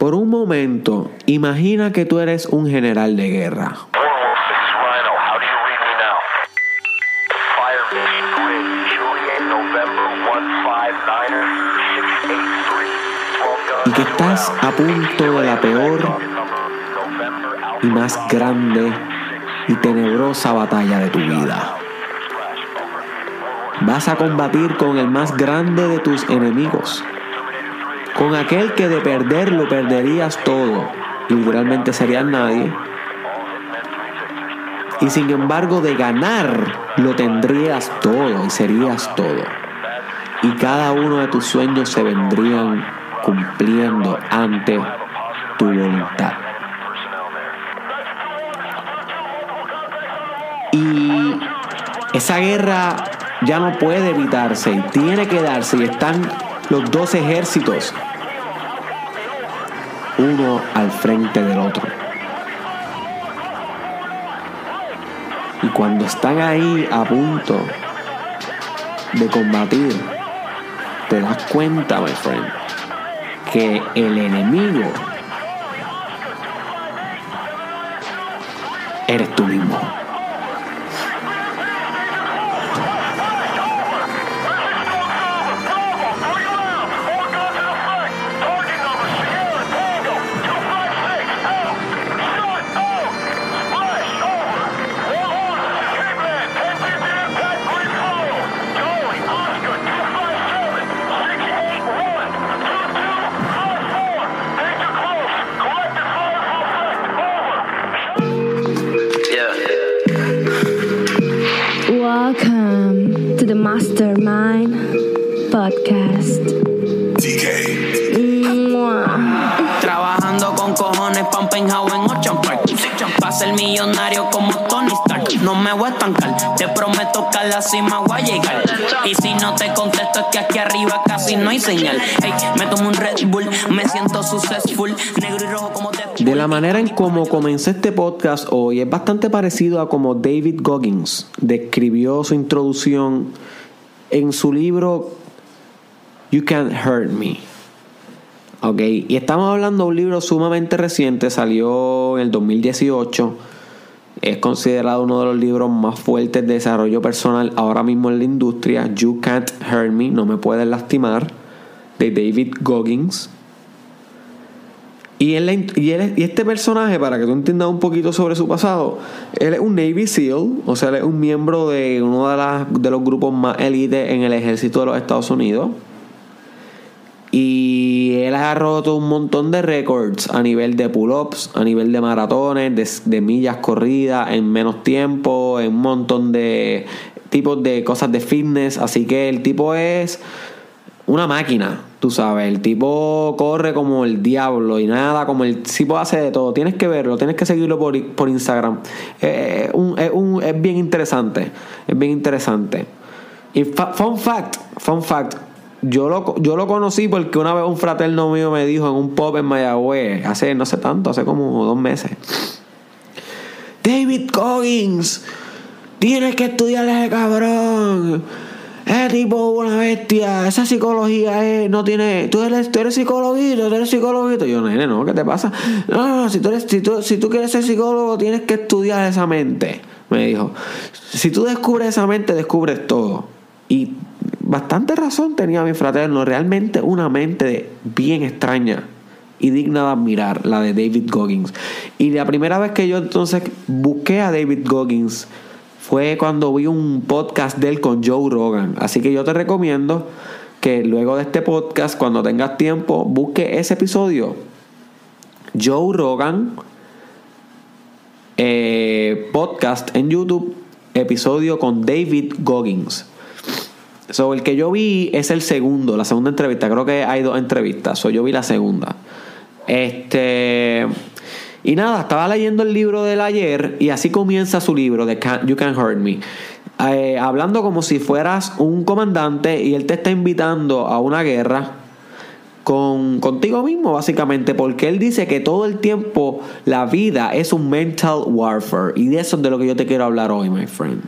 Por un momento, imagina que tú eres un general de guerra. Warwolf, this is Rhino. How do you read me now? Fire Beach Grid, Juliet, November 159er, 683. 12 Y que estás a punto de la peor y más grande y tenebrosa batalla de tu vida. Vas a combatir con el más grande de tus enemigos, con aquel que de perderlo perderías todo, y literalmente serías nadie, y sin embargo de ganar lo tendrías todo y serías todo, y cada uno de tus sueños se vendrían cumpliendo ante tu voluntad. Y esa guerra ya no puede evitarse y tiene que darse y están los dos ejércitos uno al frente del otro. Y cuando están ahí a punto de combatir, te das cuenta, my friend, que el enemigo eres tú mismo. Mastermind Podcast. Trabajando con cojones pa' un penthouse en Ocean Park Pa' ser millonario como Tony Stark. No me voy a estancar Te prometo que a la cima voy a llegar. Y si no te contesto es que aquí arriba casi no hay señal. Hey, me tomo un Red Bull Me siento successful. Negro y rojo como te De la manera en cómo comencé este podcast hoy es bastante parecido a como David Goggins describió su introducción en su libro You Can't Hurt Me. Ok, y estamos hablando de un libro sumamente reciente, salió en el 2018. Es considerado uno de los libros más fuertes de desarrollo personal ahora mismo en la industria. You Can't Hurt Me, No Me Puedes Lastimar, de David Goggins. Y, él, y este personaje, para que tú entiendas un poquito sobre su pasado, él es un Navy SEAL, o sea, él es un miembro de uno de, las, de los grupos más élite en el ejército de los Estados Unidos. Y él ha roto un montón de récords a nivel de pull-ups, a nivel de maratones, de, de millas corridas en menos tiempo, en un montón de tipos de cosas de fitness. Así que el tipo es una máquina, tú sabes. El tipo corre como el diablo y nada, como el tipo hace de todo. Tienes que verlo, tienes que seguirlo por, por Instagram. Eh, un- es, un- es bien interesante, es bien interesante. Y fun fact, fun fact. Yo lo, yo lo conocí porque una vez un fraterno mío me dijo en un pop en Mayagüez, hace no sé tanto, hace como dos meses. David Coggins, tienes que estudiar ese cabrón. Ese tipo una bestia. Esa psicología es, no tiene. Tú eres, tú eres psicologuito, tú eres psicologuito. Yo, nene, no, ¿qué te pasa? No, no, no, si tú, eres, si, tú, si tú quieres ser psicólogo, tienes que estudiar esa mente. Me dijo. Si tú descubres esa mente, descubres todo. Y bastante razón tenía mi fraterno. Realmente una mente bien extraña y digna de admirar, la de David Goggins. Y la primera vez que yo entonces busqué a David Goggins fue cuando vi un podcast de él con Joe Rogan. Así que yo te recomiendo que luego de este podcast, cuando tengas tiempo, busque ese episodio. Joe Rogan eh, podcast en YouTube, episodio con David Goggins. So, el que yo vi es el segundo, la segunda entrevista. Creo que hay dos entrevistas. So, yo vi la segunda. Este. Y nada, estaba leyendo el libro del ayer y así comienza su libro de You Can Hurt Me. Eh, hablando como si fueras un comandante y él te está invitando a una guerra con, contigo mismo, básicamente, porque él dice que todo el tiempo la vida es un mental warfare. Y de eso es de lo que yo te quiero hablar hoy, my friend.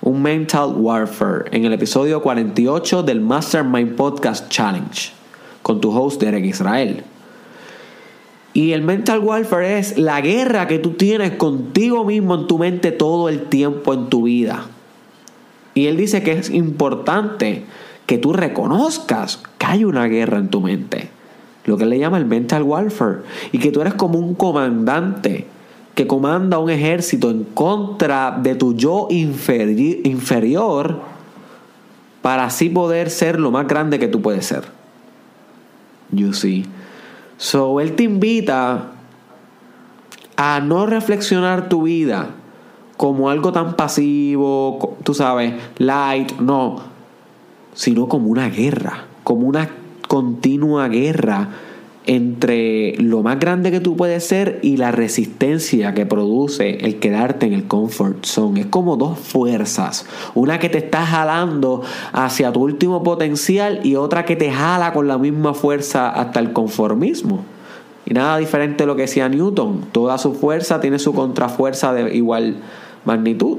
Un mental warfare en el episodio 48 del Mastermind Podcast Challenge con tu host Derek Israel. Y el mental warfare es la guerra que tú tienes contigo mismo en tu mente todo el tiempo en tu vida. Y él dice que es importante que tú reconozcas que hay una guerra en tu mente. Lo que él le llama el mental warfare. Y que tú eres como un comandante que comanda un ejército en contra de tu yo inferi- inferior para así poder ser lo más grande que tú puedes ser. You see. So, él te invita a no reflexionar tu vida como algo tan pasivo, tú sabes, light, no, sino como una guerra, como una continua guerra entre lo más grande que tú puedes ser y la resistencia que produce el quedarte en el comfort zone. Es como dos fuerzas, una que te está jalando hacia tu último potencial y otra que te jala con la misma fuerza hasta el conformismo. Y nada diferente de lo que decía Newton, toda su fuerza tiene su contrafuerza de igual magnitud.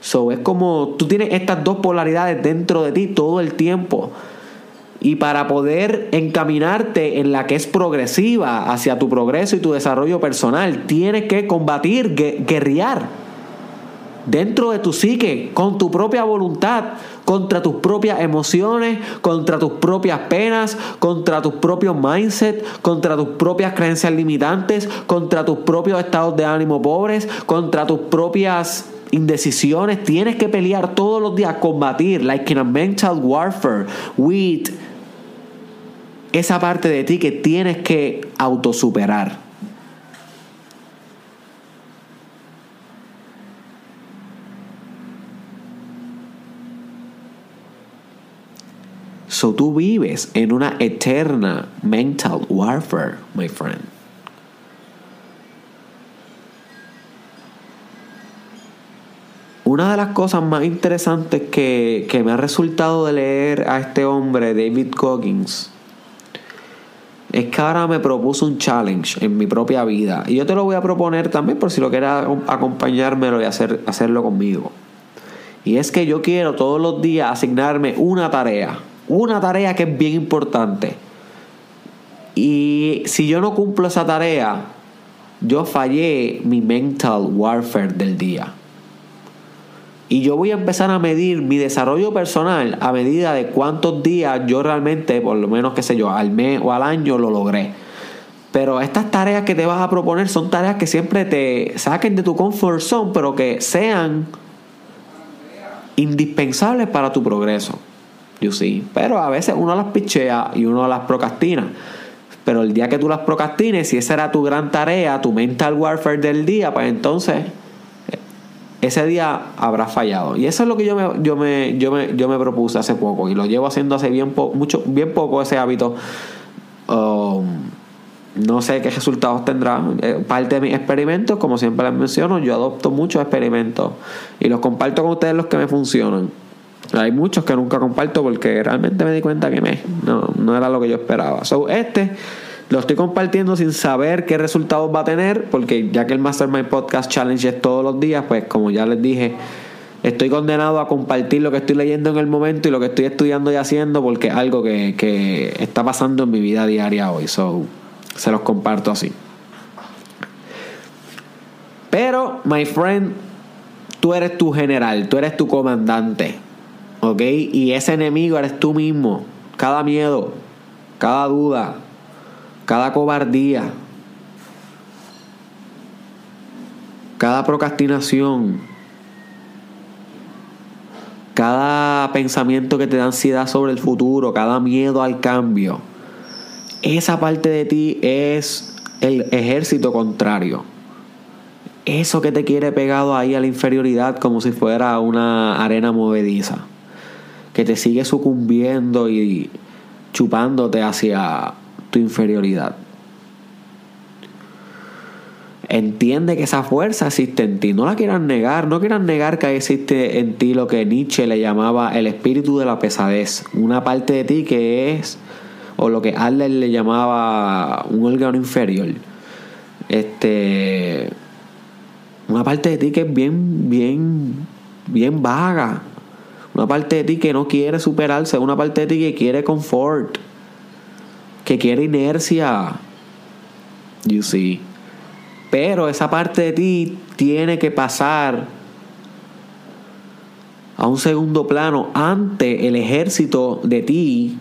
So, es como tú tienes estas dos polaridades dentro de ti todo el tiempo. Y para poder encaminarte en la que es progresiva hacia tu progreso y tu desarrollo personal, tienes que combatir, gue- guerrear dentro de tu psique, con tu propia voluntad, contra tus propias emociones, contra tus propias penas, contra tus propios mindset, contra tus propias creencias limitantes, contra tus propios estados de ánimo pobres, contra tus propias indecisiones. Tienes que pelear todos los días, combatir, like in a mental warfare, with esa parte de ti que tienes que autosuperar. So tú vives en una eterna mental warfare, my friend. Una de las cosas más interesantes que, que me ha resultado de leer a este hombre, David Goggins, es que ahora me propuso un challenge en mi propia vida. Y yo te lo voy a proponer también por si lo quieres acompañármelo y hacer, hacerlo conmigo. Y es que yo quiero todos los días asignarme una tarea. Una tarea que es bien importante. Y si yo no cumplo esa tarea, yo fallé mi mental warfare del día. Y yo voy a empezar a medir mi desarrollo personal a medida de cuántos días yo realmente, por lo menos, qué sé yo, al mes o al año lo logré. Pero estas tareas que te vas a proponer son tareas que siempre te saquen de tu comfort zone, pero que sean indispensables para tu progreso. You see. Pero a veces uno las pichea y uno las procrastina. Pero el día que tú las procrastines, si esa era tu gran tarea, tu mental warfare del día, pues entonces ese día habrá fallado. Y eso es lo que yo me, yo me, yo me, yo me propuse hace poco. Y lo llevo haciendo hace bien, po mucho, bien poco ese hábito. Um, no sé qué resultados tendrá. Eh, parte de mis experimentos, como siempre les menciono, yo adopto muchos experimentos. Y los comparto con ustedes los que me funcionan. Hay muchos que nunca comparto porque realmente me di cuenta que no, no era lo que yo esperaba. So, este lo estoy compartiendo sin saber qué resultados va a tener, porque ya que el Mastermind Podcast Challenge es todos los días, pues como ya les dije, estoy condenado a compartir lo que estoy leyendo en el momento y lo que estoy estudiando y haciendo, porque es algo que, que está pasando en mi vida diaria hoy. So, se los comparto así. Pero, my friend, tú eres tu general, tú eres tu comandante. ¿Ok? Y ese enemigo eres tú mismo. Cada miedo, cada duda, cada cobardía, cada procrastinación, cada pensamiento que te da ansiedad sobre el futuro, cada miedo al cambio, esa parte de ti es el ejército contrario. Eso que te quiere pegado ahí a la inferioridad como si fuera una arena movediza. Que te sigue sucumbiendo y chupándote hacia tu inferioridad. Entiende que esa fuerza existe en ti. No la quieras negar. No quieras negar que existe en ti lo que Nietzsche le llamaba el espíritu de la pesadez. Una parte de ti que es, o lo que Adler le llamaba un órgano inferior. Este. Una parte de ti que es bien, bien, bien vaga. Una parte de ti que no quiere superarse. Una parte de ti que quiere confort que quiere inercia, You see. Pero esa parte de ti tiene que pasar a un segundo plano ante el ejército de ti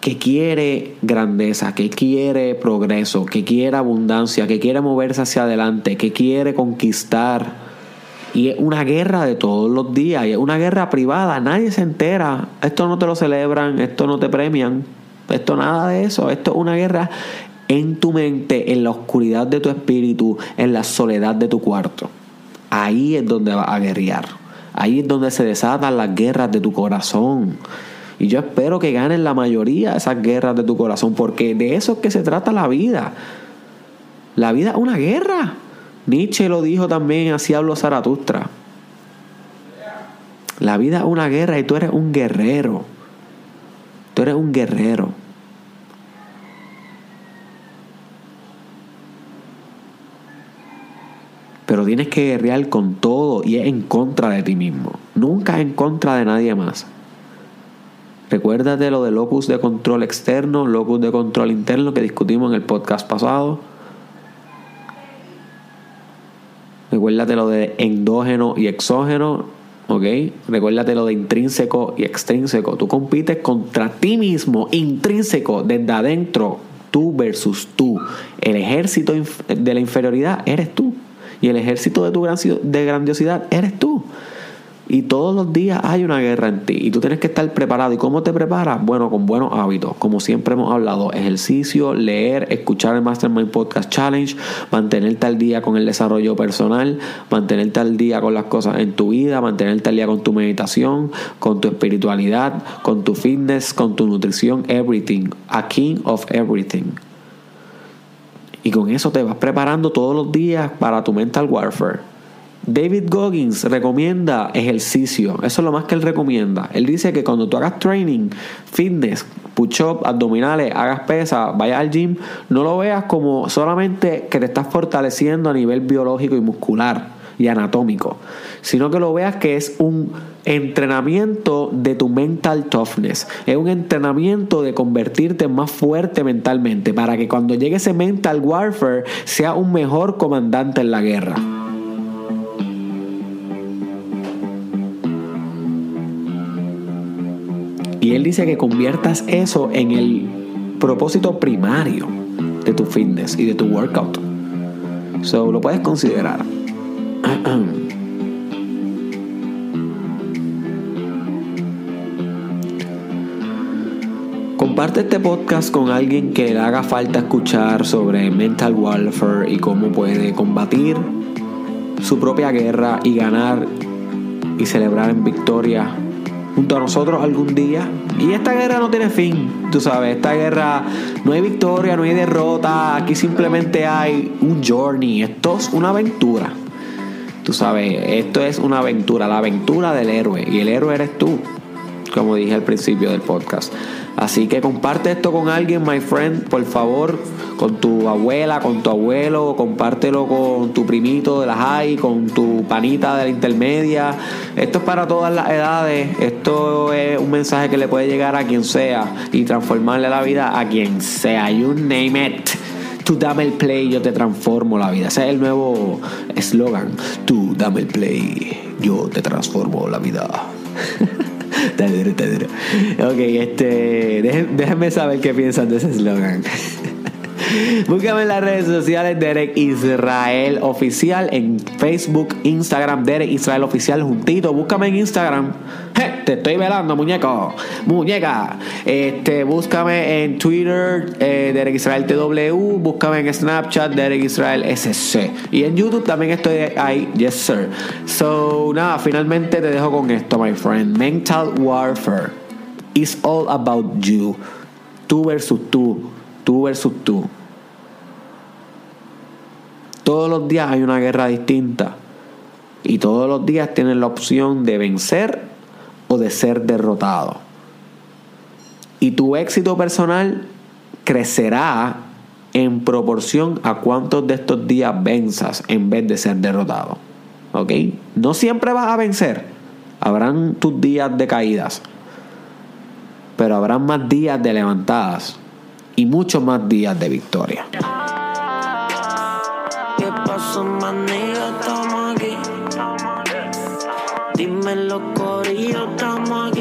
que quiere grandeza, que quiere progreso, que quiere abundancia, que quiere moverse hacia adelante, que quiere conquistar. Y es una guerra de todos los días, y es una guerra privada, nadie se entera, esto no te lo celebran, esto no te premian, esto nada de eso, esto es una guerra en tu mente, en la oscuridad de tu espíritu, en la soledad de tu cuarto. Ahí es donde vas a guerrear. Ahí es donde se desatan las guerras de tu corazón. Y yo espero que ganes la mayoría de esas guerras de tu corazón, porque de eso es que se trata la vida. La vida es una guerra. Nietzsche lo dijo también, así habló Zaratustra. La vida es una guerra y tú eres un guerrero. Tú eres un guerrero. Pero tienes que guerrear con todo y es en contra de ti mismo. Nunca en contra de nadie más. Recuérdate lo de locus de control externo, locus de control interno que discutimos en el podcast pasado. Recuérdate lo de endógeno y exógeno, ¿ok? Recuérdate lo de intrínseco y extrínseco. Tú compites contra ti mismo, intrínseco, desde adentro, tú versus tú. El ejército de la inferioridad eres tú. Y el ejército de tu de grandiosidad eres tú. Y todos los días hay una guerra en ti y tú tienes que estar preparado. ¿Y cómo te preparas? Bueno, con buenos hábitos. Como siempre hemos hablado, ejercicio, leer, escuchar el Mastermind Podcast Challenge, mantenerte al día con el desarrollo personal, mantenerte al día con las cosas en tu vida, mantenerte al día con tu meditación, con tu espiritualidad, con tu fitness, con tu nutrición, everything. A king of everything. Y con eso te vas preparando todos los días para tu mental warfare. David Goggins recomienda ejercicio. Eso es lo más que él recomienda. Él dice que cuando tú hagas training, fitness, push-up, abdominales, hagas pesas, vayas al gym, no lo veas como solamente que te estás fortaleciendo a nivel biológico y muscular anatómico, sino que lo veas que es un entrenamiento de tu mental toughness, es un entrenamiento de convertirte más fuerte mentalmente para que cuando llegue ese mental warfare sea un mejor comandante en la guerra. Y él dice que conviertas eso en el propósito primario de tu fitness y de tu workout. So lo puedes considerar. Comparte este podcast con alguien que le haga falta escuchar sobre mental warfare y cómo puede combatir su propia guerra y ganar y celebrar en victoria junto a nosotros algún día. Y esta guerra no tiene fin, tú sabes, esta guerra no hay victoria, no hay derrota, aquí simplemente hay un journey, esto es una aventura. Tú sabes, esto es una aventura, la aventura del héroe, y el héroe eres tú, como dije al principio del podcast. Así que comparte esto con alguien, my friend, por favor, con tu abuela, con tu abuelo, compártelo con tu primito de la high, con tu panita de la intermedia. Esto es para todas las edades, esto es un mensaje que le puede llegar a quien sea y transformarle la vida a quien sea. You name it. Tú dame el play, yo te transformo la vida. Ese es el nuevo eslogan. Tú dame el play, yo te transformo la vida. Está duro, está duro. Ok, este, déjenme saber qué piensan de ese eslogan. Búscame en las redes sociales Derek Israel Oficial en Facebook, Instagram, Derek Israel Oficial juntito. Búscame en Instagram. te estoy velando, muñeco. Muñeca. Este, búscame en Twitter, eh, Derek Israel TW. Búscame en Snapchat, Derek Israel SC. Y en YouTube también estoy ahí. Yes, sir. So, nada, finalmente te dejo con esto, my friend. Mental warfare is all about you. Tú versus tú. Tú versus tú. Todos los días hay una guerra distinta. Y todos los días tienes la opción de vencer o de ser derrotado. Y tu éxito personal crecerá en proporción a cuántos de estos días venzas en vez de ser derrotado. ¿Ok? No siempre vas a vencer. Habrán tus días de caídas. Pero habrán más días de levantadas. Y muchos más días de victoria. Son más niggas, estamos aquí. Dime los corillos, estamos aquí.